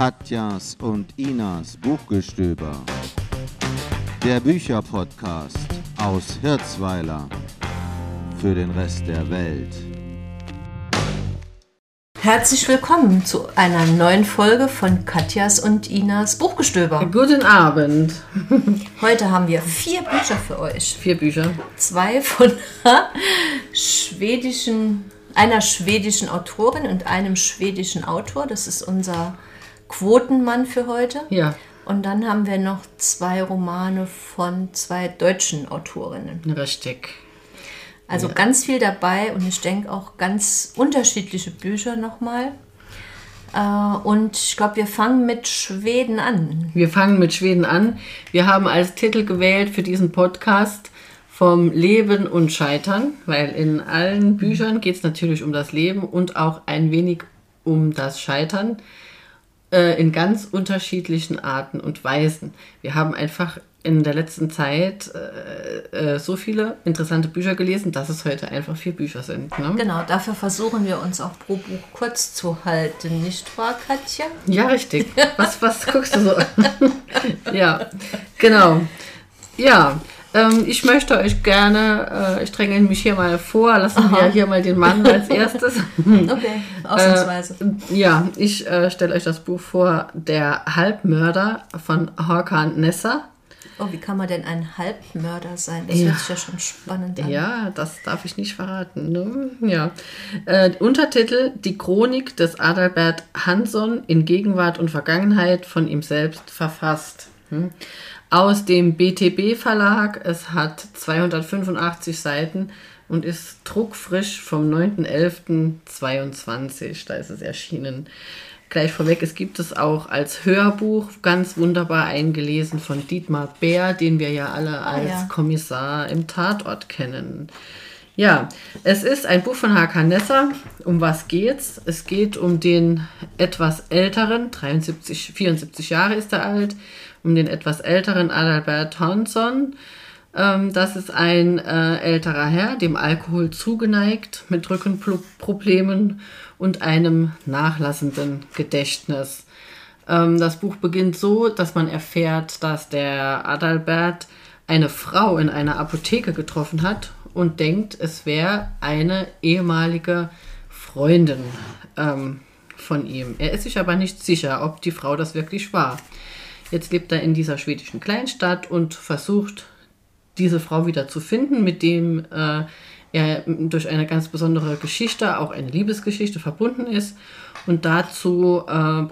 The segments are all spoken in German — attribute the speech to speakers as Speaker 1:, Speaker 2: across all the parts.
Speaker 1: Katjas und Inas Buchgestöber. Der Bücherpodcast aus Hirzweiler für den Rest der Welt.
Speaker 2: Herzlich willkommen zu einer neuen Folge von Katjas und Inas Buchgestöber.
Speaker 3: Guten Abend.
Speaker 2: Heute haben wir vier Bücher für euch.
Speaker 3: Vier Bücher.
Speaker 2: Zwei von schwedischen, einer schwedischen Autorin und einem schwedischen Autor. Das ist unser Quotenmann für heute.
Speaker 3: Ja,
Speaker 2: Und dann haben wir noch zwei Romane von zwei deutschen Autorinnen.
Speaker 3: richtig.
Speaker 2: Also ganz viel dabei und ich denke auch ganz unterschiedliche Bücher nochmal. Äh, und ich glaube, wir fangen mit Schweden an.
Speaker 3: Wir fangen mit Schweden an. Wir haben als Titel gewählt für diesen Podcast vom Leben und Scheitern, weil in allen Büchern geht es natürlich um das Leben und auch ein wenig um das Scheitern äh, in ganz unterschiedlichen Arten und Weisen. Wir haben einfach in der letzten Zeit äh, äh, so viele interessante Bücher gelesen, dass es heute einfach vier Bücher sind. Ne?
Speaker 2: Genau, dafür versuchen wir uns auch pro Buch kurz zu halten, nicht wahr, Katja?
Speaker 3: Ja, richtig. Was, was guckst du so? ja, genau. Ja, ähm, ich möchte euch gerne, äh, ich dränge mich hier mal vor, lassen wir hier mal den Mann als erstes.
Speaker 2: Okay, ausnahmsweise.
Speaker 3: Ja, ich äh, stelle euch das Buch vor, Der Halbmörder von Hakan Nessa.
Speaker 2: oh, wie kann man denn ein Halbmörder sein? Das
Speaker 3: Ja.
Speaker 2: hört sich ja schon spannend an.
Speaker 3: Ja, das darf ich nicht verraten. Ne? Ja. Äh, Untertitel Die Chronik des Adalbert Hansson in Gegenwart und Vergangenheit von ihm selbst verfasst. Hm. Aus dem BTB Verlag. Es hat 285 Seiten und ist druckfrisch vom 9.11.22. Da ist es erschienen. Gleich vorweg, es gibt es auch als Hörbuch ganz wunderbar eingelesen von Dietmar Bär, den wir ja alle als
Speaker 2: ja.
Speaker 3: Kommissar im Tatort kennen. Ja, es ist ein Buch von Hakan Nesser. Um was geht's? Es geht um den etwas älteren, 73, 74 Jahre ist er alt, um den etwas älteren Adalbert Hansson. Ähm, das ist ein äh, älterer Herr, dem Alkohol zugeneigt, mit Rückenproblemen und einem nachlassenden Gedächtnis. Ähm, das Buch beginnt so, dass man erfährt, dass der Adalbert eine Frau in einer Apotheke getroffen hat und denkt, es wäre eine ehemalige Freundin ähm, von ihm. Er ist sich aber nicht sicher, ob die Frau das wirklich war. Jetzt lebt er in dieser schwedischen Kleinstadt und versucht, diese Frau wieder zu finden, mit dem äh, er durch eine ganz besondere Geschichte, auch eine Liebesgeschichte verbunden ist. Und dazu äh,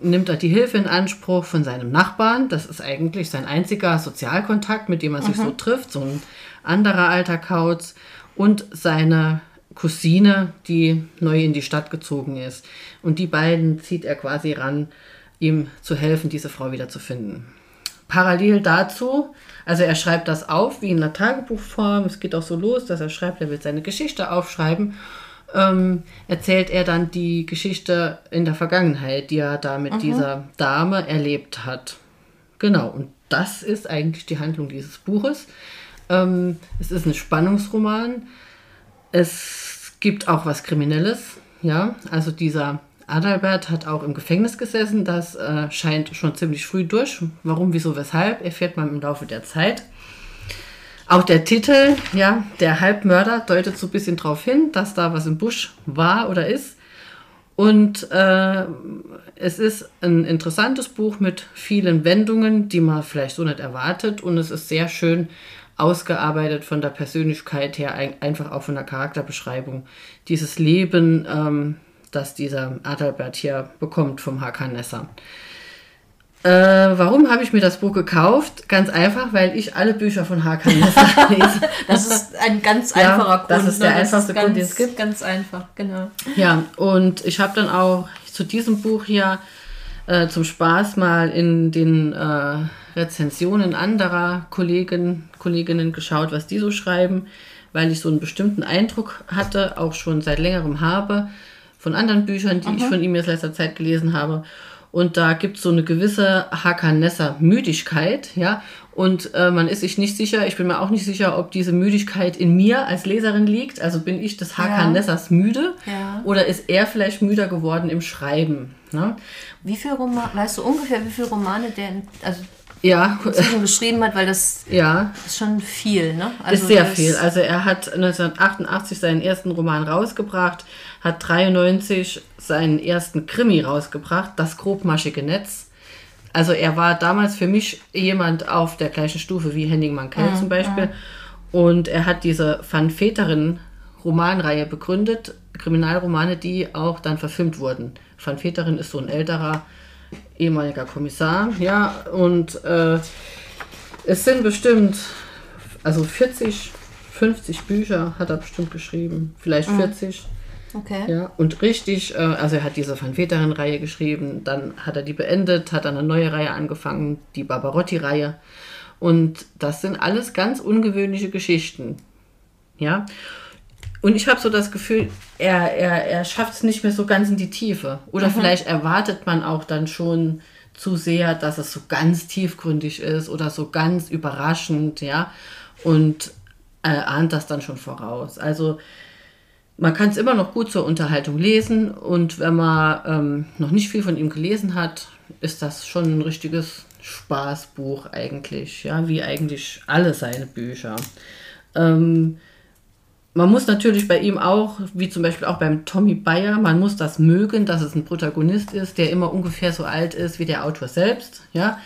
Speaker 3: nimmt er die Hilfe in Anspruch von seinem Nachbarn. Das ist eigentlich sein einziger Sozialkontakt, mit dem er sich so trifft. So ein anderer alter Kauz. Und seine Cousine, die neu in die Stadt gezogen ist. Und die beiden zieht er quasi ran, ihm zu helfen, diese Frau wieder zu finden. Parallel dazu, also er schreibt das auf wie in einer Tagebuchform. Es geht auch so los, dass er schreibt, er will seine Geschichte aufschreiben. Ähm, erzählt er dann die Geschichte in der Vergangenheit, die er da mit dieser Dame erlebt hat. Genau, und das ist eigentlich die Handlung dieses Buches. Ähm, es ist ein Spannungsroman. Es gibt auch was Kriminelles. Ja, also dieser Adalbert hat auch im Gefängnis gesessen. Das äh, scheint schon ziemlich früh durch. Warum, wieso, weshalb, erfährt man im Laufe der Zeit. Auch der Titel, ja, der Halbmörder, deutet so ein bisschen darauf hin, dass da was im Busch war oder ist. Und äh, es ist ein interessantes Buch mit vielen Wendungen, die man vielleicht so nicht erwartet. Und es ist sehr schön ausgearbeitet von der Persönlichkeit her, ein- einfach auch von der Charakterbeschreibung. Dieses Leben, ähm, das dieser Adalbert hier bekommt vom Hakan Nesser. Äh, warum habe ich mir das Buch gekauft? Ganz einfach, weil ich alle Bücher von Hakan Nesser lese.
Speaker 2: Das ist ein ganz
Speaker 3: Ja,
Speaker 2: einfacher Grund.
Speaker 3: das ist der
Speaker 2: ne?
Speaker 3: einfachste
Speaker 2: ganz,
Speaker 3: Grund, den es gibt.
Speaker 2: Ganz einfach, genau.
Speaker 3: Ja, und ich habe dann auch zu diesem Buch hier äh, zum Spaß mal in den äh, Rezensionen anderer Kollegen, Kolleginnen geschaut, was die so schreiben, weil ich so einen bestimmten Eindruck hatte, auch schon seit längerem habe, von anderen Büchern, die ich von ihm jetzt letzter Zeit gelesen habe. Und da gibt es so eine gewisse Hakanesser-Müdigkeit, ja. Und äh, man ist sich nicht sicher, ich bin mir auch nicht sicher, ob diese Müdigkeit in mir als Leserin liegt. Also bin ich des Hakanessers müde
Speaker 2: Ja.
Speaker 3: oder ist er vielleicht müder geworden im Schreiben? Ne?
Speaker 2: Wie viel Romane, weißt du ungefähr, wie viele Romane der also
Speaker 3: Ja,
Speaker 2: inzwischen geschrieben hat, weil das
Speaker 3: ja,
Speaker 2: ist schon viel, ne? Also
Speaker 3: ist sehr viel. Also er hat 1988 seinen ersten Roman rausgebracht, hat 93 seinen ersten Krimi rausgebracht, Das grobmaschige Netz. Also er war damals für mich jemand auf der gleichen Stufe wie Henning Mankell zum Beispiel. Und er hat diese Van Veteren Romanreihe begründet, Kriminalromane, die auch dann verfilmt wurden. Van Veteren ist so ein älterer ehemaliger Kommissar, ja, und äh, es sind bestimmt, also 40, 50 Bücher hat er bestimmt geschrieben, vielleicht 40.
Speaker 2: Okay.
Speaker 3: Ja, und richtig, äh, also er hat diese Van Veteren-Reihe geschrieben, dann hat er die beendet, hat dann eine neue Reihe angefangen, die Barbarotti-Reihe. Und das sind alles ganz ungewöhnliche Geschichten. Ja. Und ich habe so das Gefühl, er, er, er schafft es nicht mehr so ganz in die Tiefe. Oder vielleicht erwartet man auch dann schon zu sehr, dass es so ganz tiefgründig ist oder so ganz überraschend, ja. Und äh, ahnt das dann schon voraus. Also man kann es immer noch gut zur Unterhaltung lesen und wenn man ähm, noch nicht viel von ihm gelesen hat, ist das schon ein richtiges Spaßbuch eigentlich, ja, wie eigentlich alle seine Bücher. Ähm, man muss natürlich bei ihm auch, wie zum Beispiel auch beim Tommy Bayer, man muss das mögen, dass es ein Protagonist ist, der immer ungefähr so alt ist wie der Autor selbst. Ja,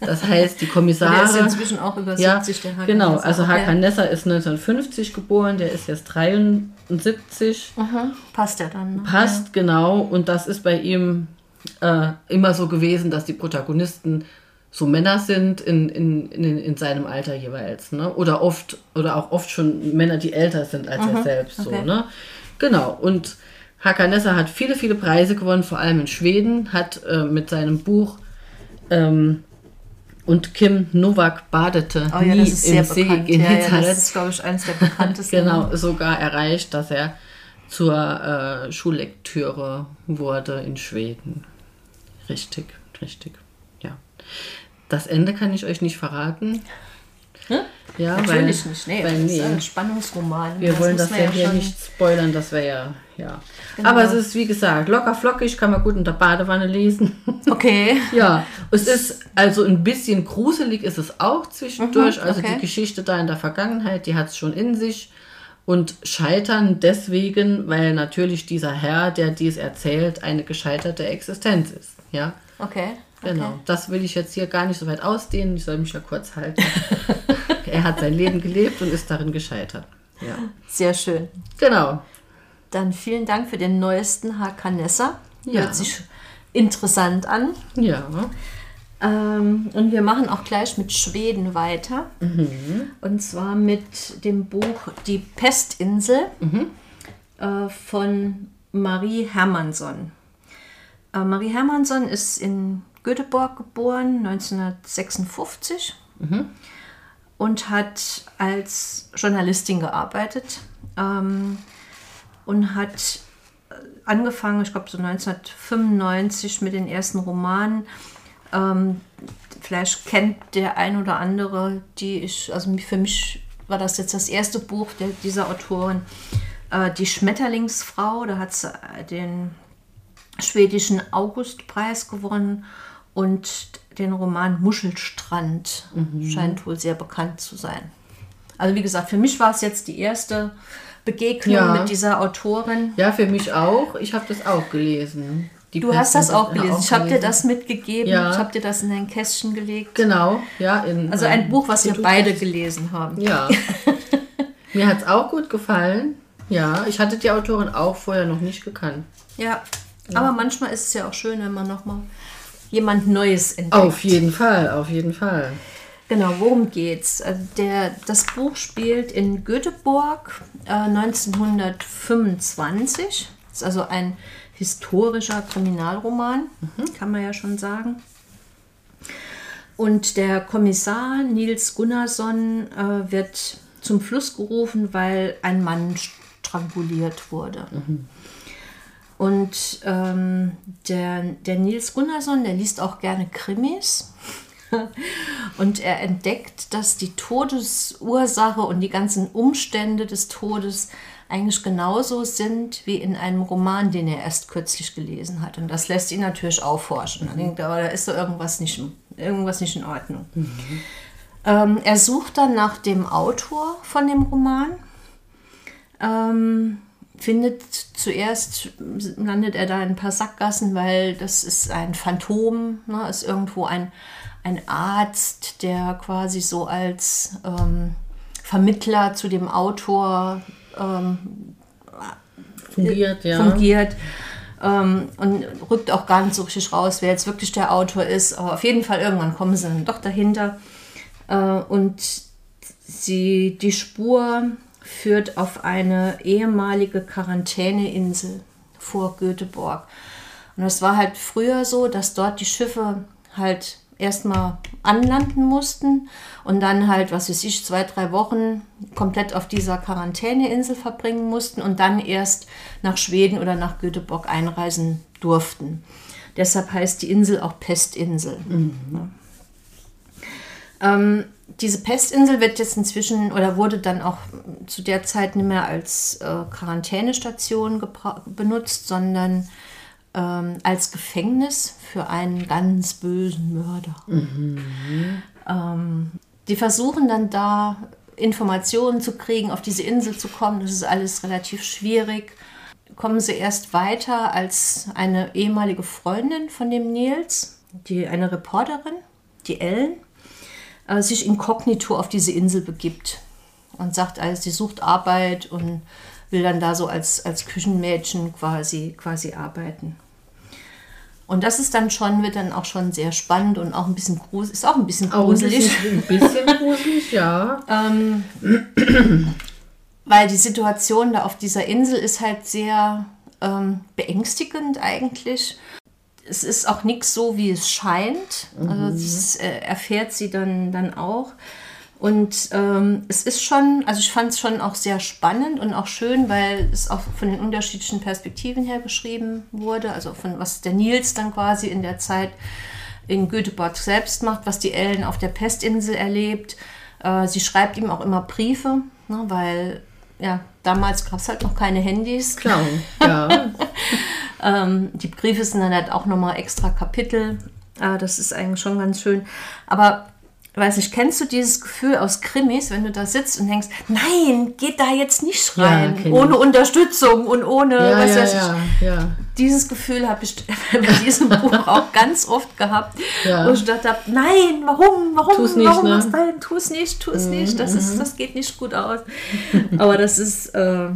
Speaker 3: das heißt, die Kommissare.
Speaker 2: Der ist inzwischen auch über
Speaker 3: Ja,
Speaker 2: 70, der Hakan
Speaker 3: genau. Also. Hakan Nesser ist 1950 geboren, der ist jetzt 73.
Speaker 2: Aha, passt ja dann. Ne?
Speaker 3: Passt, genau. Und das ist bei ihm äh, immer so gewesen, dass die Protagonisten so Männer sind in, in, in, in seinem Alter jeweils. Ne? Oder oft, oder auch oft schon Männer, die älter sind als er selbst. So,
Speaker 2: okay.
Speaker 3: ne? Genau. Und Hakan Nesser hat viele, viele Preise gewonnen, vor allem in Schweden, hat äh, mit seinem Buch ähm, und Kim Novak badete
Speaker 2: Oh ja,
Speaker 3: nie im See
Speaker 2: bekannt.
Speaker 3: in
Speaker 2: Ja, ja, das ist, glaube ich, eines der bekanntesten.
Speaker 3: Genau, sogar erreicht, dass er zur äh, Schullektüre wurde in Schweden. Richtig, richtig, ja. Das Ende kann ich euch nicht verraten. Ja,
Speaker 2: Natürlich
Speaker 3: weil,
Speaker 2: nicht. Nee,
Speaker 3: weil,
Speaker 2: das ist
Speaker 3: nee.
Speaker 2: ein Spannungsroman.
Speaker 3: Wir wollen
Speaker 2: muss
Speaker 3: das
Speaker 2: man
Speaker 3: ja hier nicht spoilern, das wäre ja, ja.
Speaker 2: Genau.
Speaker 3: Aber es ist, wie gesagt, locker flockig, kann man gut in der Badewanne lesen.
Speaker 2: Okay.
Speaker 3: Ja, es ist also ein bisschen gruselig ist es auch zwischendurch. also
Speaker 2: okay.
Speaker 3: die Geschichte da in der Vergangenheit, die hat es schon in sich. Und scheitern deswegen, weil natürlich dieser Herr, der dies erzählt, eine gescheiterte Existenz ist. Ja,
Speaker 2: Okay.
Speaker 3: Genau.
Speaker 2: Okay.
Speaker 3: Das will ich jetzt hier gar nicht so weit ausdehnen. Ich soll mich ja kurz halten. er hat sein Leben gelebt und ist darin gescheitert. Ja,
Speaker 2: Sehr schön.
Speaker 3: genau.
Speaker 2: Dann vielen Dank für den neuesten Hakanessa.
Speaker 3: Ja.
Speaker 2: Hört sich interessant an.
Speaker 3: Ja,
Speaker 2: Ähm, und wir machen auch gleich mit Schweden weiter. Und zwar mit dem Buch Die Pestinsel äh, von Marie Hermansson. Äh, Marie Hermansson ist in Göteborg geboren, 1956. Und hat als Journalistin gearbeitet. Ähm, und hat äh, angefangen, ich glaube so 1995 mit den ersten Romanen. Ähm, vielleicht kennt der ein oder andere, die ich, also für mich war das jetzt das erste Buch der, dieser Autorin, äh, Die Schmetterlingsfrau. Da hat sie äh, den schwedischen Augustpreis gewonnen und den Roman Muschelstrand scheint wohl sehr bekannt zu sein. Also wie gesagt, für mich war es jetzt die erste Begegnung
Speaker 3: Ja.
Speaker 2: mit dieser Autorin.
Speaker 3: ja, für mich auch. Ich habe das auch gelesen. Die
Speaker 2: Du hast das auch gelesen. Ich habe dir das mitgegeben.
Speaker 3: Ja.
Speaker 2: Ich habe dir das in dein Kästchen gelegt.
Speaker 3: Genau, ja.
Speaker 2: Also ein Buch, was wir beide gelesen haben.
Speaker 3: Ja. Mir hat es auch gut gefallen. Ja, ich hatte die Autorin auch vorher noch nicht gekannt.
Speaker 2: Ja. Aber manchmal ist es ja auch schön, wenn man nochmal jemand Neues entdeckt.
Speaker 3: Auf jeden Fall, auf jeden Fall.
Speaker 2: Genau, worum geht's? Also der, das Buch spielt in Göteborg äh, 1925. Das ist also ein historischer Kriminalroman, kann man ja schon sagen. Und der Kommissar Nils Gunnarsson äh, wird zum Fluss gerufen, weil ein Mann stranguliert wurde. Und ähm, der, der Nils Gunnarsson, der liest auch gerne Krimis. Und er entdeckt, dass die Todesursache und die ganzen Umstände des Todes eigentlich genauso sind wie in einem Roman, den er erst kürzlich gelesen hat. Und das lässt ihn natürlich aufforschen. Er denkt, aber da ist so irgendwas nicht, irgendwas nicht in Ordnung. Mhm. Ähm, er sucht dann nach dem Autor von dem Roman. Ähm, findet zuerst, landet er da in ein paar Sackgassen, weil das ist ein Phantom, ne, ist irgendwo ein, ein Arzt, der quasi so als ähm, Vermittler zu dem Autor ähm, fungiert, ja. fungiert ähm, und rückt auch gar nicht so richtig raus, wer jetzt wirklich der Autor ist. Aber auf jeden Fall irgendwann kommen sie dann doch dahinter äh, und sie die Spur führt auf eine ehemalige Quarantäneinsel vor Göteborg. Und das war halt früher so, dass dort die Schiffe halt erstmal anlanden mussten und dann halt, was weiß ich, zwei, drei Wochen komplett auf dieser Quarantäneinsel verbringen mussten und dann erst nach Schweden oder nach Göteborg einreisen durften. Deshalb heißt die Insel auch Pestinsel. Mhm. Ähm, diese Pestinsel wird jetzt inzwischen oder wurde dann auch zu der Zeit nicht mehr als äh, Quarantänestation benutzt, sondern ähm, als Gefängnis für einen ganz bösen Mörder. Mhm. Ähm, die versuchen dann da Informationen zu kriegen, auf diese Insel zu kommen. Das ist alles relativ schwierig. Kommen sie erst weiter als eine ehemalige Freundin von dem Nils, die eine Reporterin, die Ellen äh, sich inkognito auf diese Insel begibt und sagt, also sie sucht Arbeit und will dann da so als, als Küchenmädchen quasi, quasi arbeiten. Und das ist dann schon, wird dann auch schon sehr spannend und auch ein bisschen gruselig, ist auch ein bisschen gruselig. Auch ein bisschen, ein bisschen gruselig, ja. ähm, weil die Situation da auf dieser Insel ist halt sehr ähm, beängstigend eigentlich es ist auch nichts so, wie es scheint. Also mhm. Also das äh, erfährt sie dann, dann auch. Und ähm, es ist schon, also ich fand es schon auch sehr spannend und auch schön, weil es auch von den unterschiedlichen Perspektiven her geschrieben wurde. Also von was der Nils dann quasi in der Zeit in Göteborg selbst macht, was die Ellen auf der Pestinsel erlebt. Äh, sie schreibt ihm auch immer Briefe, ne, weil ja, damals gab es halt noch keine Handys. Klar, ja. Ähm, die Briefe sind dann halt auch nochmal extra Kapitel. Äh, das ist eigentlich schon ganz schön. Aber weiß nicht, kennst du dieses Gefühl aus Krimis, wenn du da sitzt und denkst, nein, geht da jetzt nicht rein, ja, ohne ich. Unterstützung und ohne, ja, was ja, weiß ich. Ja, Dieses Gefühl habe ich bei diesem Buch auch ganz oft gehabt, wo ich gedacht habe, nein, warum, warum, tu's nicht, warum ne? machst du nein, tu es nicht, tu es mhm, nicht, das, ist, mhm. das geht nicht gut aus. Aber das ist, äh,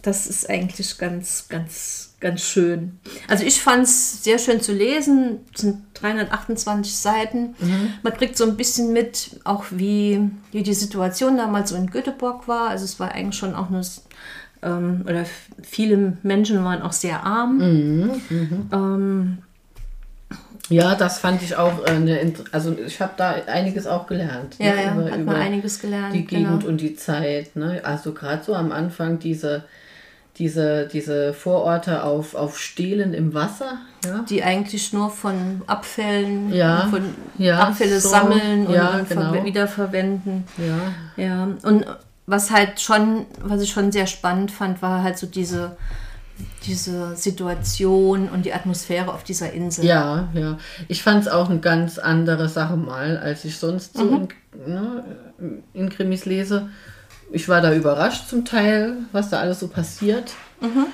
Speaker 2: das ist eigentlich ganz, ganz ganz schön. Also ich fand es sehr schön zu lesen. Es sind 328 Seiten. Mhm. Man kriegt so ein bisschen mit, auch wie, wie die Situation damals so in Göteborg war. Also es war eigentlich schon auch eine, ähm, oder viele Menschen waren auch sehr arm. Mhm. Mhm.
Speaker 3: Ähm, ja, das fand ich auch eine, also ich habe da einiges auch gelernt.
Speaker 2: Ja, ne, ja, über, hat man einiges gelernt.
Speaker 3: Die Gegend genau. und die Zeit. Ne? Also gerade so am Anfang diese diese, diese Vororte auf, auf Stelen im Wasser.
Speaker 2: Ja? Die eigentlich nur von Abfällen, ja, von ja, Abfälle so, sammeln und, ja, genau. wiederverwenden. Ja. ja. Und was halt schon, was ich schon sehr spannend fand, war halt so diese, diese Situation und die Atmosphäre auf dieser Insel.
Speaker 3: Ja, ja. Ich fand es auch eine ganz andere Sache mal, als ich sonst so mhm. in, ne, in Krimis lese ich war da überrascht zum Teil, was da alles so passiert. Mhm.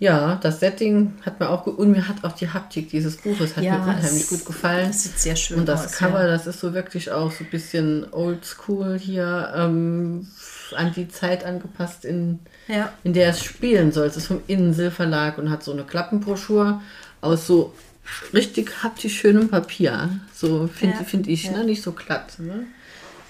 Speaker 3: Ja, das Setting hat mir auch und mir hat auch die Haptik dieses Buches hat ja, mir unheimlich gut gefallen. Das sieht sehr schön aus. Und das aus, Cover, ja. das ist so wirklich auch so ein bisschen oldschool hier ähm, an die Zeit angepasst, in, ja. in der es spielen soll. Es ist vom Insel Verlag und hat so eine Klappenbroschur aus so richtig haptisch schönem Papier. So finde find ich, ne? nicht so glatt. Ne?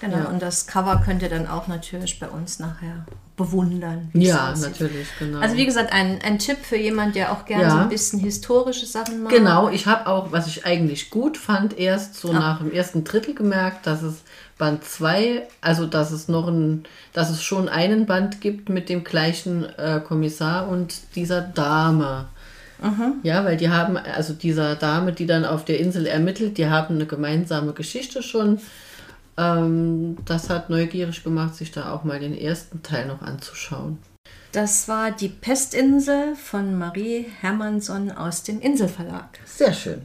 Speaker 2: Genau, ja. und das Cover könnt ihr dann auch natürlich bei uns nachher bewundern.
Speaker 3: Ja, natürlich, genau.
Speaker 2: Also wie gesagt, ein, ein Tipp für jemand, der auch gerne ja. so ein bisschen historische Sachen
Speaker 3: macht. Genau, ich habe auch, was ich eigentlich gut fand, erst so ah. nach dem ersten Drittel gemerkt, dass es Band 2, also dass es noch ein, dass es schon einen Band gibt mit dem gleichen äh, Kommissar und dieser Dame. Ja, weil die haben, also dieser Dame, die dann auf der Insel ermittelt, die haben eine gemeinsame Geschichte schon. Ähm, das hat neugierig gemacht, sich da auch mal den ersten Teil noch anzuschauen.
Speaker 2: Das war die Pestinsel von Marie Hermansson aus dem Inselverlag.
Speaker 3: Sehr schön.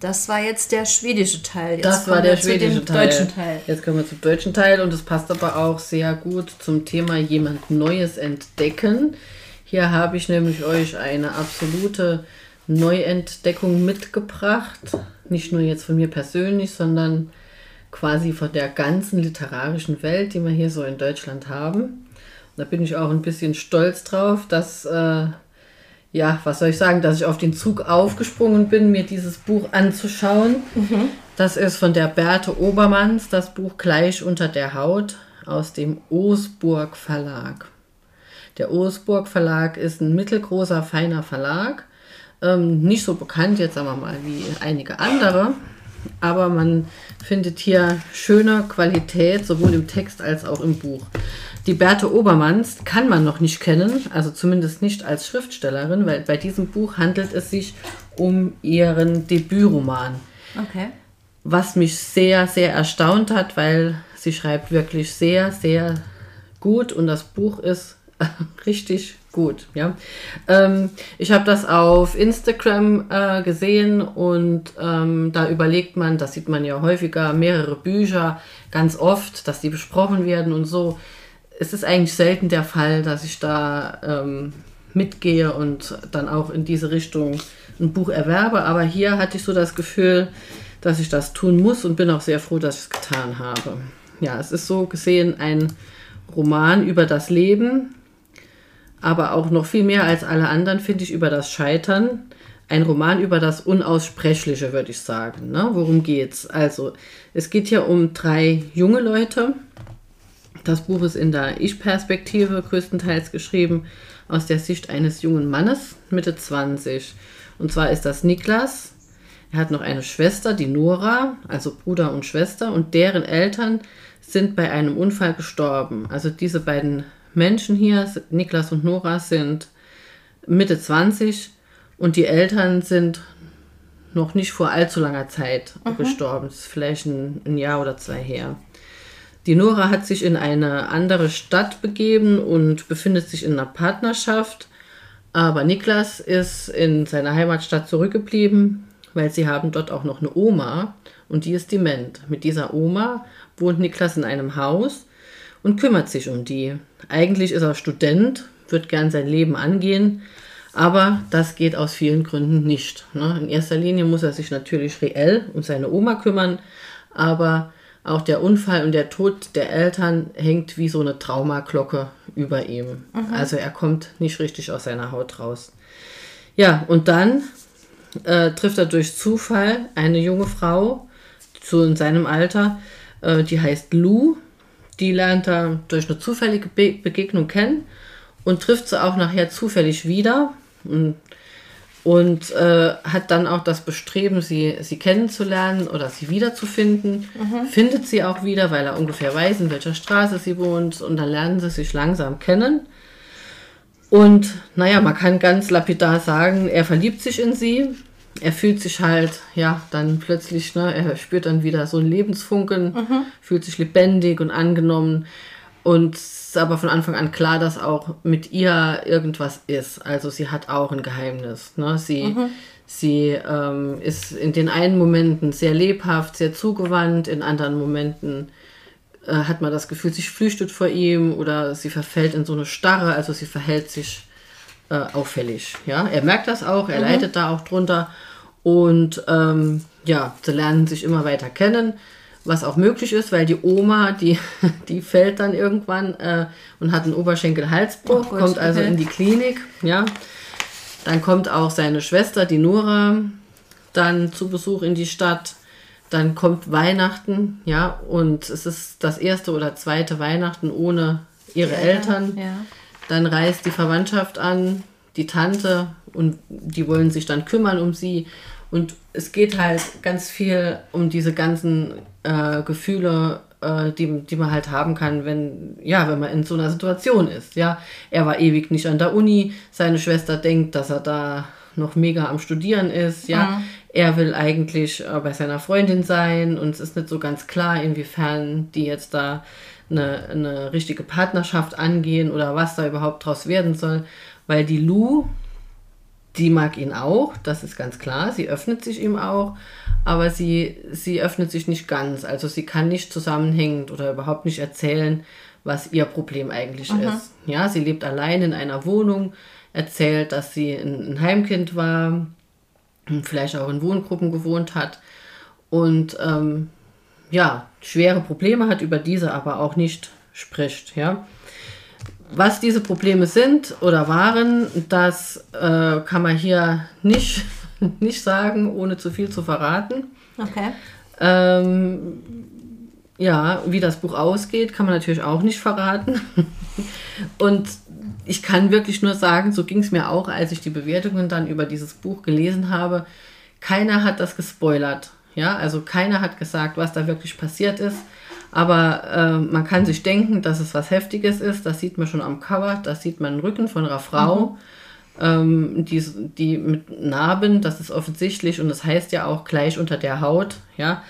Speaker 2: Das war jetzt der schwedische Teil. Jetzt
Speaker 3: Das war der schwedische Teil.
Speaker 2: deutschen Teil.
Speaker 3: Jetzt kommen wir zum deutschen Teil und es passt aber auch sehr gut zum Thema jemand Neues entdecken. Hier habe ich nämlich euch eine absolute Neuentdeckung mitgebracht. Nicht nur jetzt von mir persönlich, sondern quasi von der ganzen literarischen Welt, die wir hier so in Deutschland haben. Und da bin ich auch ein bisschen stolz drauf, dass, äh, ja, was soll ich sagen, dass ich auf den Zug aufgesprungen bin, mir dieses Buch anzuschauen. Das ist von der Berthe Obermanns, das Buch Gleich unter der Haut aus dem Osburg Verlag. Der Osburg Verlag ist ein mittelgroßer, feiner Verlag. Ähm, nicht so bekannt jetzt, sagen wir mal, wie einige andere. Aber man findet hier schöne Qualität, sowohl im Text als auch im Buch. Die Berthe Obermanns kann man noch nicht kennen, also zumindest nicht als Schriftstellerin, weil bei diesem Buch handelt es sich um ihren Debütroman
Speaker 2: Okay.
Speaker 3: was mich sehr, sehr erstaunt hat, weil sie schreibt wirklich sehr, sehr gut und das Buch ist richtig gut. Ja, ähm, ich habe das auf Instagram äh, gesehen und ähm, da überlegt man, das sieht man ja häufiger, mehrere Bücher, ganz oft, dass die besprochen werden und so. Es ist eigentlich selten der Fall, dass ich da ähm, mitgehe und dann auch in diese Richtung ein Buch erwerbe. Aber hier hatte ich so das Gefühl, dass ich das tun muss und bin auch sehr froh, dass ich es getan habe. Ja, es ist so gesehen ein Roman über das Leben, aber auch noch viel mehr als alle anderen finde ich über das Scheitern. Ein Roman über das Unaussprechliche, würde ich sagen. Ne? Worum geht's? Also, es geht hier um drei junge Leute. Das Buch ist in der Ich-Perspektive größtenteils geschrieben, aus der Sicht eines jungen Mannes, Mitte 20. Und zwar ist das Niklas. Er hat noch eine Schwester, die Nora, also Bruder und Schwester, und deren Eltern sind bei einem Unfall gestorben. Also diese beiden Menschen hier, Niklas und Nora, sind Mitte 20 und die Eltern sind noch nicht vor allzu langer Zeit gestorben. Das ist vielleicht ein, ein Jahr oder zwei her. Die Nora hat sich in eine andere Stadt begeben und befindet sich in einer Partnerschaft. Aber Niklas ist in seiner Heimatstadt zurückgeblieben, weil sie haben dort auch noch eine Oma und die ist dement. Mit dieser Oma wohnt Niklas in einem Haus und kümmert sich um die. Eigentlich ist er Student, wird gern sein Leben angehen, aber das geht aus vielen Gründen nicht. Ne? In erster Linie muss er sich natürlich reell um seine Oma kümmern, aber auch der Unfall und der Tod der Eltern hängt wie so eine Traumaglocke über ihm. Also er kommt nicht richtig aus seiner Haut raus. Ja, und dann äh, trifft er durch Zufall eine junge Frau zu in seinem Alter, äh, die heißt Lou. Die lernt er durch eine zufällige Be Begegnung kennen und trifft sie auch nachher zufällig wieder und, und äh, hat dann auch das Bestreben, sie, sie kennenzulernen oder sie wiederzufinden. Findet sie auch wieder, weil er ungefähr weiß, in welcher Straße sie wohnt und dann lernen sie sich langsam kennen. Und naja, man kann ganz lapidar sagen, er verliebt sich in sie. Er fühlt sich halt, ja, dann plötzlich, ne, er spürt dann wieder so einen Lebensfunken, fühlt sich lebendig und angenommen. Und es ist aber von Anfang an klar, dass auch mit ihr irgendwas ist. Also sie hat auch ein Geheimnis. Ne? Sie, sie ähm, ist in den einen Momenten sehr lebhaft, sehr zugewandt, in anderen Momenten äh, hat man das Gefühl, sie flüchtet vor ihm oder sie verfällt in so eine Starre, also sie verhält sich äh, auffällig. Ja, er merkt das auch, er leidet da auch drunter und ähm, ja, sie lernen sich immer weiter kennen, was auch möglich ist, weil die Oma, die, die fällt dann irgendwann äh, und hat einen Oberschenkel-Halsbruch,
Speaker 2: Oh
Speaker 3: kommt also in die Klinik, ja. Dann kommt auch seine Schwester, die Nora, dann zu Besuch in die Stadt. Dann kommt Weihnachten, ja, und es ist das erste oder zweite Weihnachten ohne ihre Eltern.
Speaker 2: Ja.
Speaker 3: Dann reist die Verwandtschaft an, die Tante, und die wollen sich dann kümmern um sie. Und es geht halt ganz viel um diese ganzen äh, Gefühle, äh, die, die man halt haben kann, wenn, ja, wenn man in so einer Situation ist. Ja, er war ewig nicht an der Uni, seine Schwester denkt, dass er da noch mega am Studieren ist, ja.
Speaker 2: Mhm.
Speaker 3: Er will eigentlich äh, bei seiner Freundin sein und es ist nicht so ganz klar, inwiefern die jetzt da eine, eine richtige Partnerschaft angehen oder was da überhaupt draus werden soll, weil die Lou, die mag ihn auch, das ist ganz klar, sie öffnet sich ihm auch, aber sie, sie öffnet sich nicht ganz, also sie kann nicht zusammenhängend oder überhaupt nicht erzählen, was ihr Problem eigentlich ist. Ja, sie lebt allein in einer Wohnung, erzählt, dass sie ein, ein Heimkind war, vielleicht auch in Wohngruppen gewohnt hat. Und ähm, ja, schwere Probleme hat, über diese aber auch nicht spricht. Ja. Was diese Probleme sind oder waren, das äh, kann man hier nicht, nicht sagen, ohne zu viel zu verraten.
Speaker 2: Okay.
Speaker 3: Ähm, ja, wie das Buch ausgeht, kann man natürlich auch nicht verraten. Und ich kann wirklich nur sagen, so ging es mir auch, als ich die Bewertungen dann über dieses Buch gelesen habe. Keiner hat das gespoilert. Ja, also keiner hat gesagt, was da wirklich passiert ist. Aber äh, man kann sich denken, dass es was Heftiges ist. Das sieht man schon am Cover. Das sieht man im Rücken von einer Frau, ähm, die, die mit Narben, das ist offensichtlich. Und das heißt ja auch gleich unter der Haut. Ja,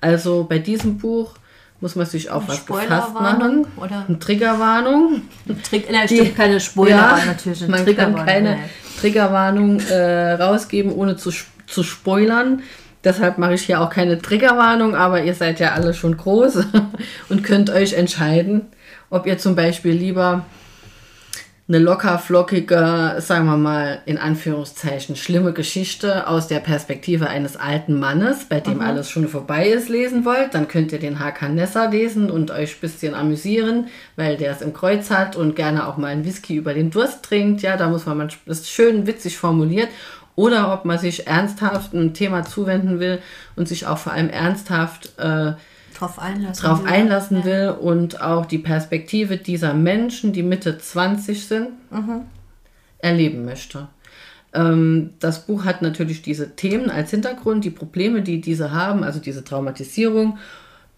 Speaker 3: also bei diesem Buch muss man sich auf was gefasst machen.
Speaker 2: oder-
Speaker 3: Eine Triggerwarnung.
Speaker 2: Trick, nein, stimmt, keine Spoiler,
Speaker 3: Ja,
Speaker 2: natürlich
Speaker 3: man kann keine. Triggerwarnung äh, rausgeben, ohne zu, zu spoilern. Deshalb mache ich hier auch keine Triggerwarnung, aber ihr seid ja alle schon groß und könnt euch entscheiden, ob ihr zum Beispiel lieber eine locker flockige, sagen wir mal in Anführungszeichen, schlimme Geschichte aus der Perspektive eines alten Mannes, bei dem alles schon vorbei ist, lesen wollt, dann könnt ihr den Hakan Nessa lesen und euch ein bisschen amüsieren, weil der es im Kreuz hat und gerne auch mal einen Whisky über den Durst trinkt. Ja, da muss man, man das ist schön witzig formuliert. Oder ob man sich ernsthaft einem Thema zuwenden will und sich auch vor allem ernsthaft äh,
Speaker 2: drauf einlassen,
Speaker 3: drauf
Speaker 2: will.
Speaker 3: einlassen will und auch die Perspektive dieser Menschen, die Mitte 20 sind, erleben möchte. Ähm, das Buch hat natürlich diese Themen als Hintergrund, die Probleme, die diese haben, also diese Traumatisierung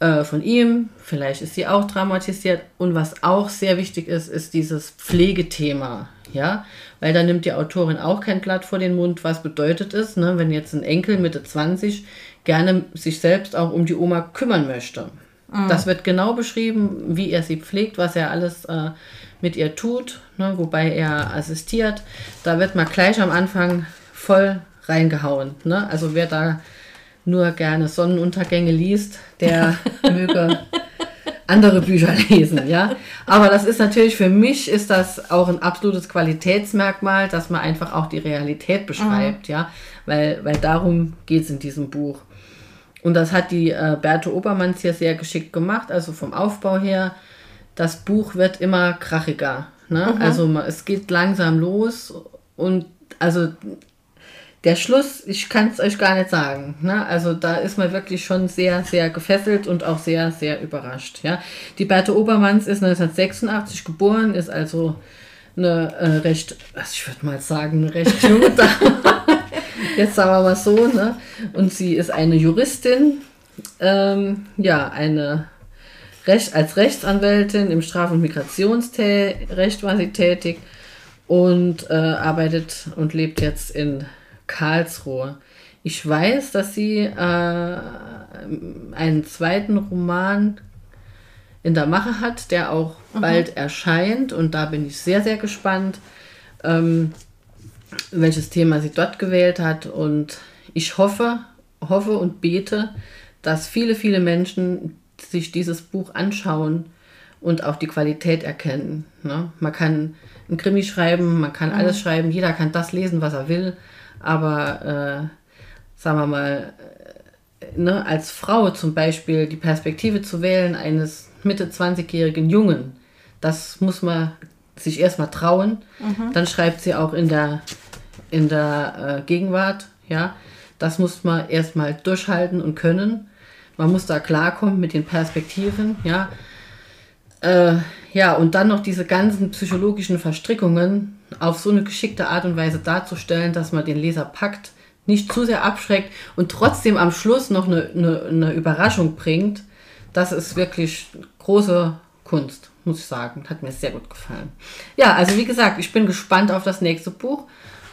Speaker 3: äh, von ihm, vielleicht ist sie auch traumatisiert. Und was auch sehr wichtig ist, ist dieses Pflegethema, ja, weil da nimmt die Autorin auch kein Blatt vor den Mund, was bedeutet es, ne, wenn jetzt ein Enkel Mitte 20 gerne sich selbst auch um die Oma kümmern möchte. Das wird genau beschrieben, wie er sie pflegt, was er alles äh, mit ihr tut, ne, wobei er assistiert. Da wird mal gleich am Anfang voll reingehauen. Ne? Also wer da nur gerne Sonnenuntergänge liest, der möge andere Bücher lesen, ja. Aber das ist natürlich für mich ist das auch ein absolutes Qualitätsmerkmal, dass man einfach auch die Realität beschreibt, ja, weil, weil darum geht es in diesem Buch. Und das hat die äh, Berthe Obermanns hier sehr geschickt gemacht, also vom Aufbau her. Das Buch wird immer krachiger. Ne? Also ma- es geht langsam los und also der Schluss, ich kann es euch gar nicht sagen. Ne? Also da ist man wirklich schon sehr, sehr gefesselt und auch sehr, sehr überrascht. Ja? Die Berthe Obermanns ist 1986 geboren, ist also eine äh, recht, also ich würde mal sagen, eine recht junge Dame. Jetzt sagen wir mal so, ne? Und sie ist eine Juristin, ähm, ja, eine Recht, als Rechtsanwältin im Straf- und Migrationsrecht war sie tätig und äh, arbeitet und lebt jetzt in Karlsruhe. Ich weiß, dass sie äh, einen zweiten Roman in der Mache hat, der auch bald erscheint und da bin ich sehr, sehr gespannt, ähm, welches Thema sie dort gewählt hat und ich hoffe, hoffe und bete, dass viele, viele Menschen sich dieses Buch anschauen und auch die Qualität erkennen. Ne? Man kann ein Krimi schreiben, man kann alles schreiben, jeder kann das lesen, was er will, aber äh, sagen wir mal, äh, ne, als Frau zum Beispiel die Perspektive zu wählen eines Mitte 20-jährigen Jungen, das muss man sich erstmal trauen. Dann schreibt sie auch in der, in der äh, Gegenwart, ja, das muss man erstmal durchhalten und können. Man muss da klarkommen mit den Perspektiven, ja. Äh, ja, und dann noch diese ganzen psychologischen Verstrickungen auf so eine geschickte Art und Weise darzustellen, dass man den Leser packt, nicht zu sehr abschreckt und trotzdem am Schluss noch eine, eine, eine Überraschung bringt, das ist wirklich große Kunst, muss ich sagen. Hat mir sehr gut gefallen. Ja, also wie gesagt, ich bin gespannt auf das nächste Buch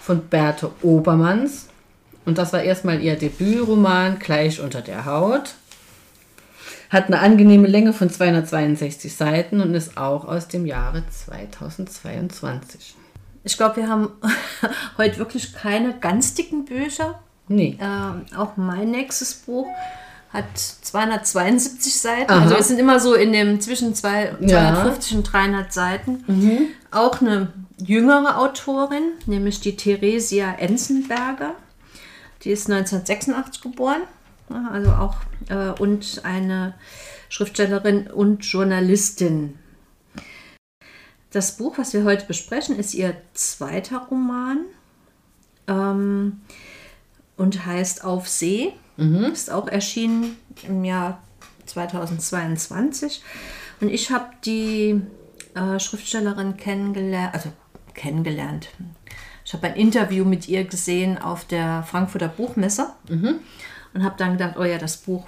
Speaker 3: von Berthe Obermanns. Und das war erstmal ihr Debütroman Gleich unter der Haut. Hat eine angenehme Länge von 262 Seiten und ist auch aus dem Jahre 2022.
Speaker 2: Ich glaube, wir haben heute wirklich keine ganz dicken Bücher.
Speaker 3: Nee.
Speaker 2: Ähm, auch mein nächstes Buch hat 272 Seiten.
Speaker 3: Aha.
Speaker 2: Also wir sind immer so in dem zwischen zwei,
Speaker 3: Ja.
Speaker 2: 250 und 300 Seiten. Auch eine jüngere Autorin, nämlich die Theresia Enzenberger. Die ist 1986 geboren. Also auch äh, und eine Schriftstellerin und Journalistin. Das Buch, was wir heute besprechen, ist ihr zweiter Roman ähm, und heißt Auf See. Ist auch erschienen im Jahr 2022. Und ich habe die äh, Schriftstellerin kennengelernt, also kennengelernt. Ich habe ein Interview mit ihr gesehen auf der Frankfurter Buchmesse und habe dann gedacht, oh ja, das Buch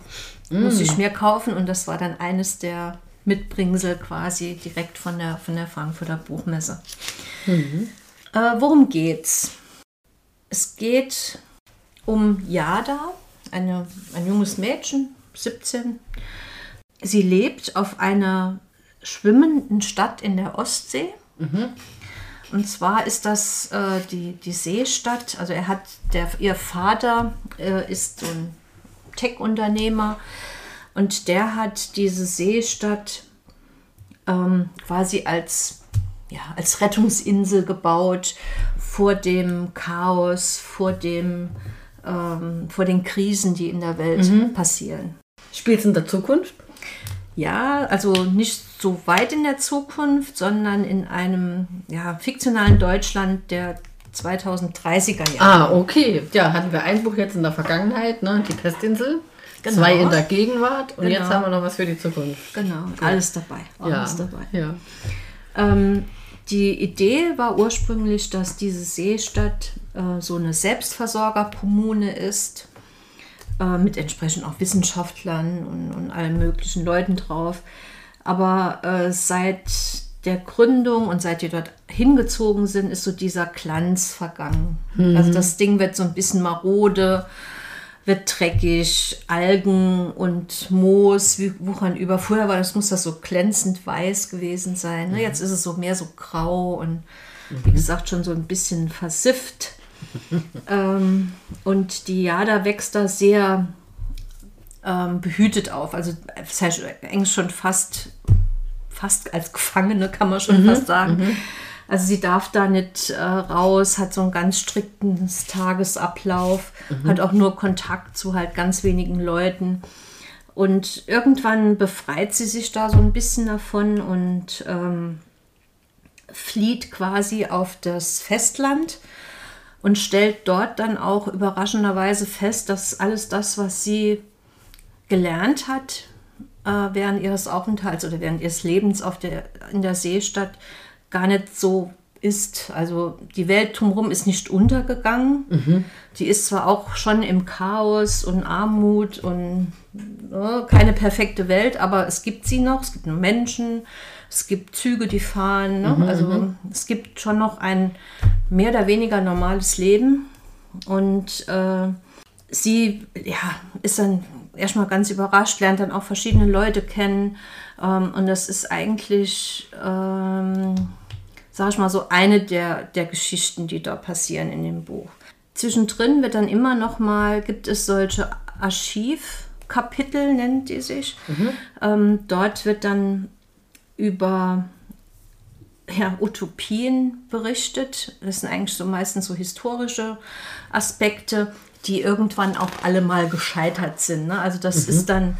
Speaker 2: muss ich mir kaufen. Und das war dann eines der Mitbringsel quasi direkt von der, von der Frankfurter Buchmesse. Äh, worum geht's? Es geht um Jada, eine, ein junges Mädchen, 17. Sie lebt auf einer schwimmenden Stadt in der Ostsee. Und zwar ist das äh, die, die Seestadt. Also er hat, der, ihr Vater äh, ist so ein Tech-Unternehmer und der hat diese Seestadt ähm, quasi als, ja, als Rettungsinsel gebaut vor dem Chaos, vor, dem, ähm, vor den Krisen, die in der Welt passieren.
Speaker 3: Spielt es in der Zukunft?
Speaker 2: Ja, also nicht so weit in der Zukunft, sondern in einem ja, fiktionalen Deutschland der 2030er Jahre.
Speaker 3: Ah, okay. Ja, hatten wir ein Buch jetzt in der Vergangenheit, ne? Die Pestinsel.
Speaker 2: Genau.
Speaker 3: Zwei in der Gegenwart und
Speaker 2: Genau.
Speaker 3: jetzt haben wir noch was für die Zukunft.
Speaker 2: Genau, alles dabei. Alles dabei.
Speaker 3: Ja.
Speaker 2: Ähm, die Idee war ursprünglich, dass diese Seestadt äh, so eine Selbstversorgerkommune ist, äh, mit entsprechend auch Wissenschaftlern und, und allen möglichen Leuten drauf. Aber äh, seit der Gründung und seit die dort hingezogen sind, ist so dieser Glanz vergangen. Also das Ding wird so ein bisschen marode, wird dreckig, Algen und Moos wie- wuchern über. Früher war das, muss das so glänzend weiß gewesen sein. Ne? Jetzt ist es so mehr so grau und wie gesagt schon so ein bisschen versifft. ähm, und die Jada wächst da sehr ähm, behütet auf. Also das heißt eigentlich schon fast, fast als Gefangene, kann man schon fast sagen. Also sie darf da nicht äh, raus, hat so einen ganz strikten Tagesablauf, hat auch nur Kontakt zu halt ganz wenigen Leuten. Und irgendwann befreit sie sich da so ein bisschen davon und ähm, flieht quasi auf das Festland und stellt dort dann auch überraschenderweise fest, dass alles das, was sie gelernt hat äh, während ihres Aufenthalts oder während ihres Lebens auf der, in der Seestadt, gar nicht so ist. Also die Welt drumherum ist nicht untergegangen. Die ist zwar auch schon im Chaos und Armut und äh, keine perfekte Welt, aber es gibt sie noch. Es gibt Menschen, es gibt Züge, die fahren. Ne? Also es gibt schon noch ein mehr oder weniger normales Leben. Und äh, sie ja, ist dann erstmal ganz überrascht, lernt dann auch verschiedene Leute kennen. Ähm, und das ist eigentlich, ähm, sag ich mal, so eine der, der Geschichten, die da passieren in dem Buch. Zwischendrin wird dann immer noch mal, gibt es solche Archivkapitel, nennt die sich. Ähm, dort wird dann über ja, Utopien berichtet. Das sind eigentlich so meistens so historische Aspekte, die irgendwann auch alle mal gescheitert sind. Ne? Also das ist dann,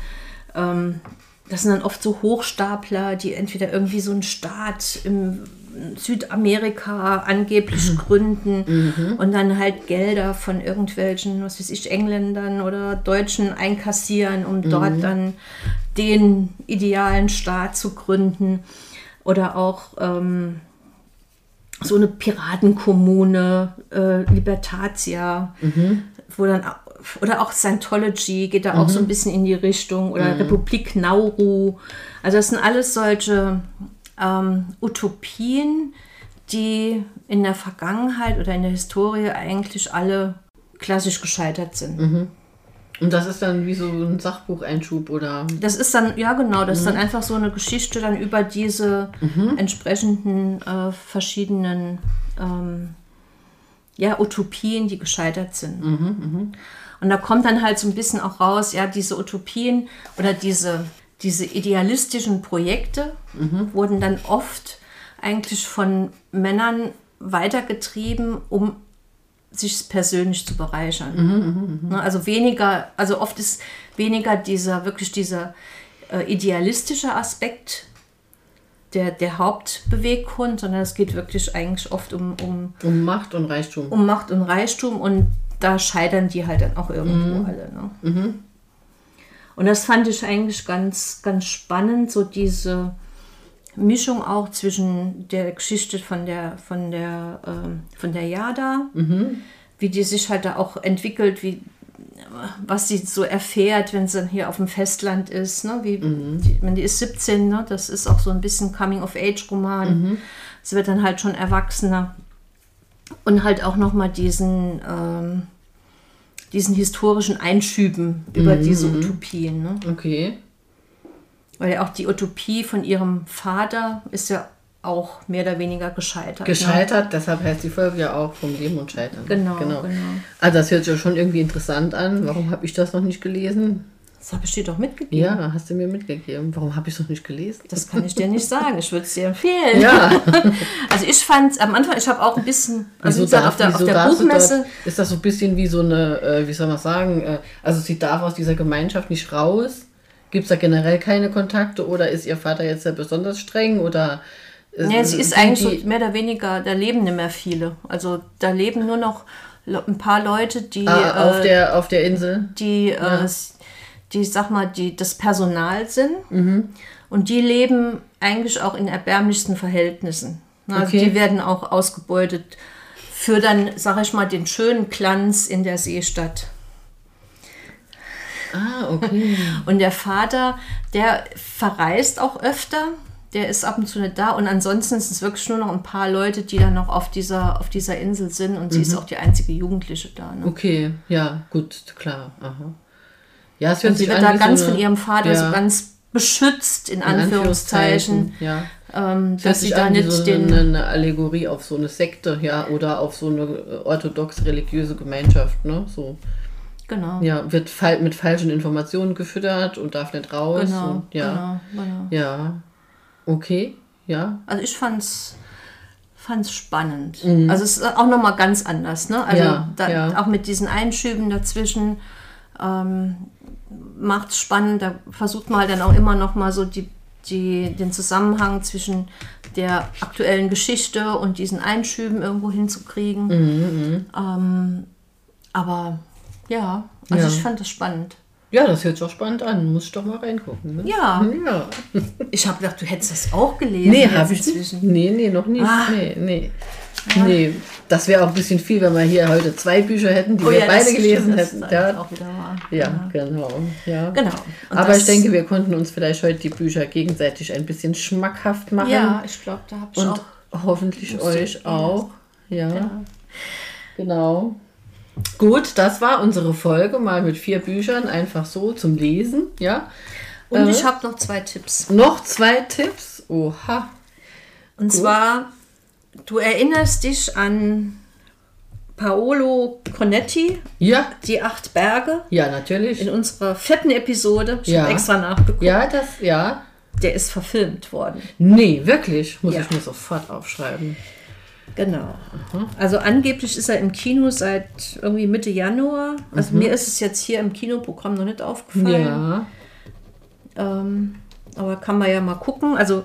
Speaker 2: ähm, das sind dann oft so Hochstapler, die entweder irgendwie so einen Staat im Südamerika angeblich gründen und dann halt Gelder von irgendwelchen, was weiß ich, Engländern oder Deutschen einkassieren, um dort dann den idealen Staat zu gründen. Oder auch ähm, so eine Piratenkommune, äh, Libertatia, wo dann oder auch Scientology geht da auch so ein bisschen in die Richtung oder Republik Nauru. Also das sind alles solche ähm, Utopien, die in der Vergangenheit oder in der Historie eigentlich alle klassisch gescheitert sind.
Speaker 3: Und das ist dann wie so ein Sachbucheinschub oder.
Speaker 2: Das ist dann, ja genau, das ist dann einfach so eine Geschichte dann über diese entsprechenden äh, verschiedenen ähm, ja, Utopien, die gescheitert sind. Und da kommt dann halt so ein bisschen auch raus, ja, diese Utopien oder diese, diese idealistischen Projekte wurden dann oft eigentlich von Männern weitergetrieben, um sich persönlich zu bereichern. Ne, Also weniger, also oft ist weniger dieser, wirklich dieser äh, idealistische Aspekt der, der Hauptbeweggrund, sondern es geht wirklich eigentlich oft um, um,
Speaker 3: Um Macht und Reichtum.
Speaker 2: um Macht und Reichtum und da scheitern die halt dann auch irgendwo
Speaker 3: Mhm.
Speaker 2: alle. Ne? Und das fand ich eigentlich ganz, ganz spannend, so diese Mischung auch zwischen der Geschichte von der, von der, ähm, von der Jada,
Speaker 3: Mhm.
Speaker 2: wie die sich halt da auch entwickelt, wie was sie so erfährt, wenn sie dann hier auf dem Festland ist. Ne? Wie,
Speaker 3: Mhm.
Speaker 2: die, wenn die ist 17, ne? das ist auch so ein bisschen Coming-of-Age-Roman.
Speaker 3: Mhm.
Speaker 2: Sie wird dann halt schon erwachsener. Und halt auch nochmal diesen, ähm, diesen historischen Einschüben über
Speaker 3: Mhm.
Speaker 2: diese Utopien. Ne?
Speaker 3: Okay.
Speaker 2: Weil ja auch die Utopie von ihrem Vater ist ja auch mehr oder weniger gescheitert. Ne?
Speaker 3: Gescheitert, deshalb heißt die Folge ja auch vom Leben und Scheitern.
Speaker 2: Genau, genau.
Speaker 3: Also das hört sich ja schon irgendwie interessant an. Warum habe ich das noch nicht gelesen?
Speaker 2: Das habe ich dir doch mitgegeben.
Speaker 3: Ja, hast du mir mitgegeben. Warum habe ich es noch nicht gelesen?
Speaker 2: Das kann ich dir nicht sagen. Ich würde es dir empfehlen.
Speaker 3: Ja.
Speaker 2: Also ich fand am Anfang, ich habe auch ein bisschen, also
Speaker 3: Wieso
Speaker 2: gesagt,
Speaker 3: darf-
Speaker 2: auf der, auf der Buchmesse,
Speaker 3: Dort, ist das so ein bisschen wie so eine, äh, wie soll man sagen, äh, also sie darf aus dieser Gemeinschaft nicht raus? Gibt es da generell keine Kontakte oder ist ihr Vater jetzt ja besonders streng oder äh,
Speaker 2: ja, sie ist eigentlich so mehr oder weniger, da leben nicht mehr viele. Also da leben nur noch ein paar Leute, die,
Speaker 3: ah, auf,
Speaker 2: äh,
Speaker 3: der, auf der Insel?
Speaker 2: die, äh, die, sag mal, die das Personal sind. Und die leben eigentlich auch in erbärmlichsten Verhältnissen. Also
Speaker 3: Okay.
Speaker 2: die werden auch ausgebeutet für dann, sag ich mal, den schönen Glanz in der Seestadt.
Speaker 3: Ah, okay.
Speaker 2: Und der Vater, der verreist auch öfter. Der ist ab und zu nicht da. Und ansonsten sind es wirklich nur noch ein paar Leute, die dann noch auf dieser, auf dieser Insel sind. Und sie ist auch die einzige Jugendliche da. Ne?
Speaker 3: Okay, ja, gut, klar. Aha. Ja, es
Speaker 2: Und sie wird da ganz
Speaker 3: so eine,
Speaker 2: von ihrem Vater
Speaker 3: ja,
Speaker 2: so ganz beschützt, in,
Speaker 3: in
Speaker 2: Anführungszeichen.
Speaker 3: Ja.
Speaker 2: Ähm, dass sie da nicht
Speaker 3: so
Speaker 2: den.
Speaker 3: eine, eine Allegorie auf so eine Sekte, ja, oder auf so eine äh, orthodox-religiöse Gemeinschaft, ne? So,
Speaker 2: Genau.
Speaker 3: ja, wird mit falschen Informationen gefüttert und darf nicht raus.
Speaker 2: Genau,
Speaker 3: und, ja,
Speaker 2: genau, genau.
Speaker 3: ja. Okay, ja.
Speaker 2: Also ich fand's, fand's spannend. Also es ist auch nochmal ganz anders, ne? Also
Speaker 3: Mhm. Ja,
Speaker 2: da,
Speaker 3: ja.
Speaker 2: auch mit diesen Einschüben dazwischen ähm, macht's spannend. Da versucht man halt dann auch immer nochmal so die, die, den Zusammenhang zwischen der aktuellen Geschichte und diesen Einschüben irgendwo hinzukriegen.
Speaker 3: Mhm,
Speaker 2: Ähm, aber ja, also
Speaker 3: Ja.
Speaker 2: ich fand das spannend.
Speaker 3: Ja, das hört sich doch spannend an. Muss ich doch mal reingucken. Ne?
Speaker 2: Ja,
Speaker 3: Ja.
Speaker 2: ich habe gedacht, du hättest das auch gelesen.
Speaker 3: Nee, habe ich
Speaker 2: inzwischen.
Speaker 3: nicht. Nee, nee, noch nicht.
Speaker 2: Ah.
Speaker 3: Nee, nee. Nee, das wäre auch ein bisschen viel, wenn wir hier heute zwei Bücher hätten, die
Speaker 2: Oh
Speaker 3: wir
Speaker 2: ja,
Speaker 3: beide gelesen hätten. Ja,
Speaker 2: auch wieder wahr.
Speaker 3: ja, genau. Ja.
Speaker 2: Genau. Und
Speaker 3: Aber ich denke, wir konnten uns vielleicht heute die Bücher gegenseitig ein bisschen schmackhaft machen.
Speaker 2: Ja, ich glaube, da habe ich
Speaker 3: Und
Speaker 2: auch.
Speaker 3: hoffentlich euch auch. Ja,
Speaker 2: Ja.
Speaker 3: genau. Gut, das war unsere Folge mal mit vier Büchern, einfach so zum Lesen. Ja.
Speaker 2: Und
Speaker 3: Äh,
Speaker 2: ich habe noch zwei Tipps.
Speaker 3: noch zwei Tipps. Oha.
Speaker 2: Und zwar, du erinnerst dich an Paolo Conetti,
Speaker 3: Ja,
Speaker 2: Die acht Berge,
Speaker 3: ja, natürlich.
Speaker 2: in unserer vierten Episode. Ich
Speaker 3: Ja.
Speaker 2: habe extra nachgeguckt.
Speaker 3: Ja, das, ja.
Speaker 2: Der ist verfilmt worden.
Speaker 3: Nee, wirklich. Muss
Speaker 2: Ja.
Speaker 3: ich mir sofort aufschreiben.
Speaker 2: Genau. Also angeblich ist er im Kino seit irgendwie Mitte Januar. Also mir ist es jetzt hier im Kinoprogramm noch nicht aufgefallen.
Speaker 3: Ja.
Speaker 2: Ähm, aber kann man ja mal gucken. Also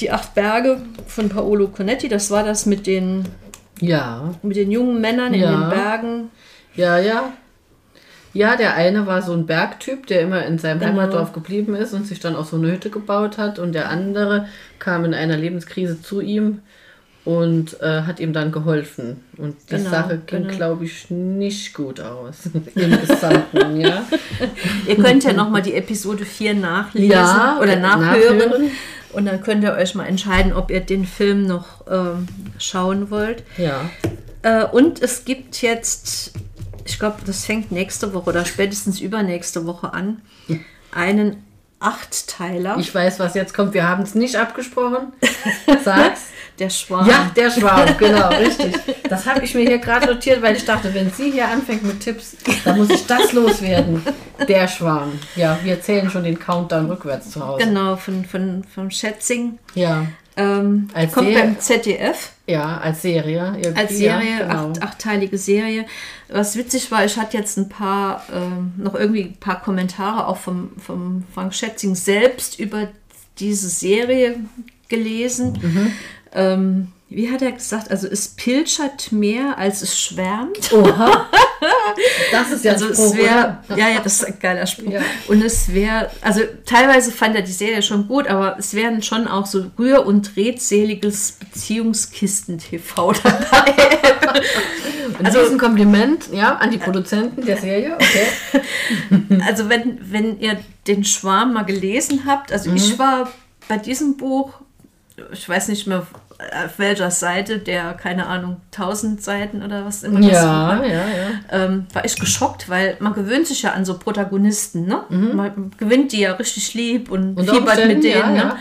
Speaker 2: die acht Berge von Paolo Conetti, das war das mit den,
Speaker 3: Ja.
Speaker 2: mit den jungen Männern in
Speaker 3: Ja.
Speaker 2: den Bergen.
Speaker 3: Ja, ja. Ja, der eine war so ein Bergtyp, der immer in seinem
Speaker 2: Genau.
Speaker 3: Heimatdorf geblieben ist und sich dann auch so eine Hütte gebaut hat. Und der andere kam in einer Lebenskrise zu ihm und äh, hat ihm dann geholfen. Und die
Speaker 2: Genau,
Speaker 3: Sache ging,
Speaker 2: genau.
Speaker 3: glaube ich, nicht gut aus. Im Gesamten, ja.
Speaker 2: Ihr könnt ja nochmal die Episode 4 nachlesen
Speaker 3: Ja,
Speaker 2: oder nachhören.
Speaker 3: nachhören.
Speaker 2: Und dann könnt ihr euch mal entscheiden, ob ihr den Film noch ähm, schauen wollt.
Speaker 3: Ja.
Speaker 2: Äh, und es gibt jetzt, ich glaube, das fängt nächste Woche oder spätestens übernächste Woche an, einen Achtteiler.
Speaker 3: Ich weiß, was jetzt kommt. Wir haben es nicht abgesprochen. Sag's.
Speaker 2: der Schwarm.
Speaker 3: Ja, der Schwarm, genau, richtig. Das habe ich mir hier gerade notiert, weil ich dachte, wenn sie hier anfängt mit Tipps, dann muss ich das loswerden. Der Schwarm. Ja, wir zählen schon den Countdown rückwärts zu Hause.
Speaker 2: Genau, von, von, von Schätzing.
Speaker 3: Ja,
Speaker 2: Ähm, kommt beim ZDF
Speaker 3: ja, als Serie.
Speaker 2: als Serie,
Speaker 3: ja, genau.
Speaker 2: acht, achtteilige Serie. Was witzig war, ich hatte jetzt ein paar, ähm, noch irgendwie ein paar Kommentare auch vom, vom Frank Schätzing selbst über diese Serie gelesen.
Speaker 3: Mhm.
Speaker 2: Ähm, wie hat er gesagt? Also es pilschert mehr, als es schwärmt.
Speaker 3: Oha. Das ist ja
Speaker 2: Also
Speaker 3: ein
Speaker 2: es
Speaker 3: Spruch,
Speaker 2: wäre,
Speaker 3: oder?
Speaker 2: ja, ja, das ist ein geiler Spruch.
Speaker 3: Ja.
Speaker 2: Und es wäre, also teilweise fand er die Serie schon gut, aber es wären schon auch so rühr- und redseliges Beziehungskisten-TV dabei.
Speaker 3: Und also ein Kompliment, ja, an die Produzenten der Serie, okay.
Speaker 2: also wenn, wenn ihr den Schwarm mal gelesen habt, also
Speaker 3: Mhm.
Speaker 2: ich war bei diesem Buch, ich weiß nicht mehr auf welcher Seite, der, keine Ahnung, 1000 Seiten oder was immer das
Speaker 3: Ja,
Speaker 2: war.
Speaker 3: ja, ja.
Speaker 2: ähm, war ich geschockt, weil man gewöhnt sich ja an so Protagonisten, ne? Man gewinnt die ja richtig lieb und,
Speaker 3: Mhm. Unter
Speaker 2: fiebert mit denen,
Speaker 3: ja,
Speaker 2: ne?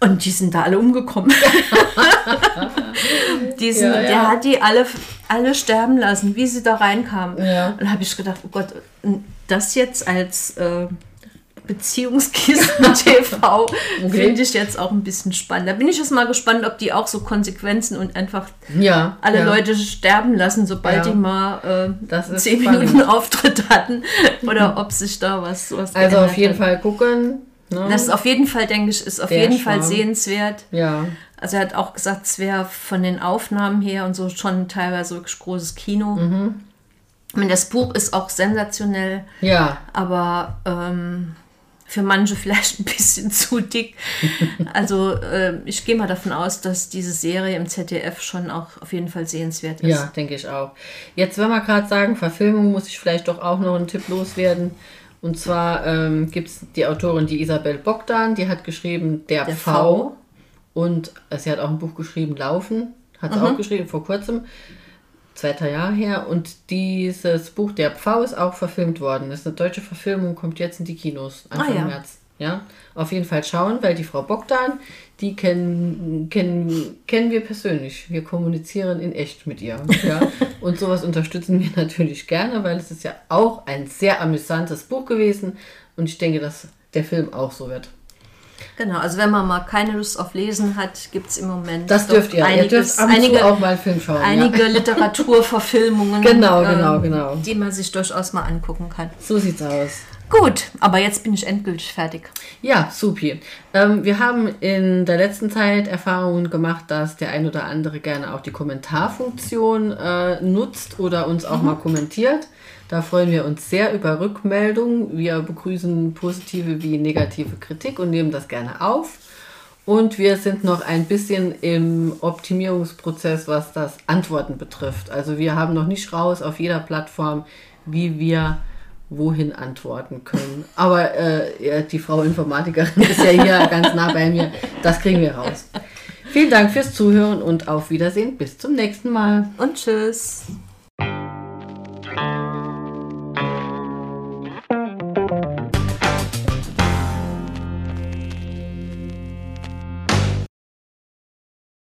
Speaker 2: Und die sind da alle umgekommen. die sind,
Speaker 3: Ja, ja.
Speaker 2: Der hat die alle, alle sterben lassen, wie sie da reinkamen.
Speaker 3: Ja.
Speaker 2: Und da habe ich gedacht, oh Gott, das jetzt als äh, Beziehungskisten-TV finde ich jetzt auch ein bisschen spannend. Da bin ich jetzt mal gespannt, ob die auch so Konsequenzen und einfach
Speaker 3: Ja,
Speaker 2: alle
Speaker 3: ja.
Speaker 2: Leute sterben lassen, sobald
Speaker 3: Ja.
Speaker 2: die mal äh, zehn
Speaker 3: spannend.
Speaker 2: Minuten Auftritt hatten oder ob sich da was, was
Speaker 3: Also auf jeden
Speaker 2: hat.
Speaker 3: Fall gucken. Ne?
Speaker 2: Das ist auf jeden Fall, denke ich, ist auf
Speaker 3: Der
Speaker 2: jeden Fall
Speaker 3: Schwarm.
Speaker 2: sehenswert.
Speaker 3: ja,
Speaker 2: Also er hat auch gesagt, es wäre von den Aufnahmen her und so schon teilweise wirklich großes Kino.
Speaker 3: Mhm.
Speaker 2: Meine, das Buch ist auch sensationell,
Speaker 3: ja,
Speaker 2: aber ähm, für manche vielleicht ein bisschen zu dick. Also äh, ich gehe mal davon aus, dass diese Serie im ZDF schon auch auf jeden Fall sehenswert ist.
Speaker 3: ja, denke ich auch. Jetzt, wenn wir gerade sagen, Verfilmung, muss ich vielleicht doch auch noch einen Tipp loswerden. Und zwar ähm, gibt es die Autorin, die Isabel Bogdan, die hat geschrieben Der,
Speaker 2: Der
Speaker 3: v.
Speaker 2: V.
Speaker 3: Und äh, sie hat auch ein Buch geschrieben, Laufen, hat sie
Speaker 2: Mhm.
Speaker 3: auch geschrieben vor kurzem, zwei, drei Jahre her. Und dieses Buch Der Pfau ist auch verfilmt worden. Das ist eine deutsche Verfilmung, kommt jetzt in die Kinos Anfang
Speaker 2: Ah, ja.
Speaker 3: März. Ja, auf jeden Fall schauen, weil die Frau Bogdan, die kennen, kennen, kennen wir persönlich. Wir kommunizieren in echt mit ihr. Ja? Und sowas unterstützen wir natürlich gerne, weil es ist ja auch ein sehr amüsantes Buch gewesen. Und ich denke, dass der Film auch so wird.
Speaker 2: Genau, also wenn man mal keine Lust auf Lesen hat, gibt es im Moment
Speaker 3: Das dürft ihr. ihr
Speaker 2: einiges,
Speaker 3: dürft ab und
Speaker 2: einige,
Speaker 3: auch mal einen Film schauen.
Speaker 2: einige
Speaker 3: ja.
Speaker 2: Literaturverfilmungen,
Speaker 3: Genau, genau, genau.
Speaker 2: die man sich durchaus mal angucken kann.
Speaker 3: So sieht's aus.
Speaker 2: Gut, aber jetzt bin ich endgültig fertig.
Speaker 3: Ja, supi. Ähm, wir haben in der letzten Zeit Erfahrungen gemacht, dass der ein oder andere gerne auch die Kommentarfunktion äh, nutzt oder uns auch mal kommentiert. Da freuen wir uns sehr über Rückmeldungen. Wir begrüßen positive wie negative Kritik und nehmen das gerne auf. Und wir sind noch ein bisschen im Optimierungsprozess, was das Antworten betrifft. Also wir haben noch nicht raus auf jeder Plattform, wie wir wohin antworten können. Aber äh, die Frau Informatikerin ist ja hier ganz nah bei mir. Das kriegen wir raus. Vielen Dank fürs Zuhören und auf Wiedersehen. Bis zum nächsten Mal.
Speaker 2: Und tschüss.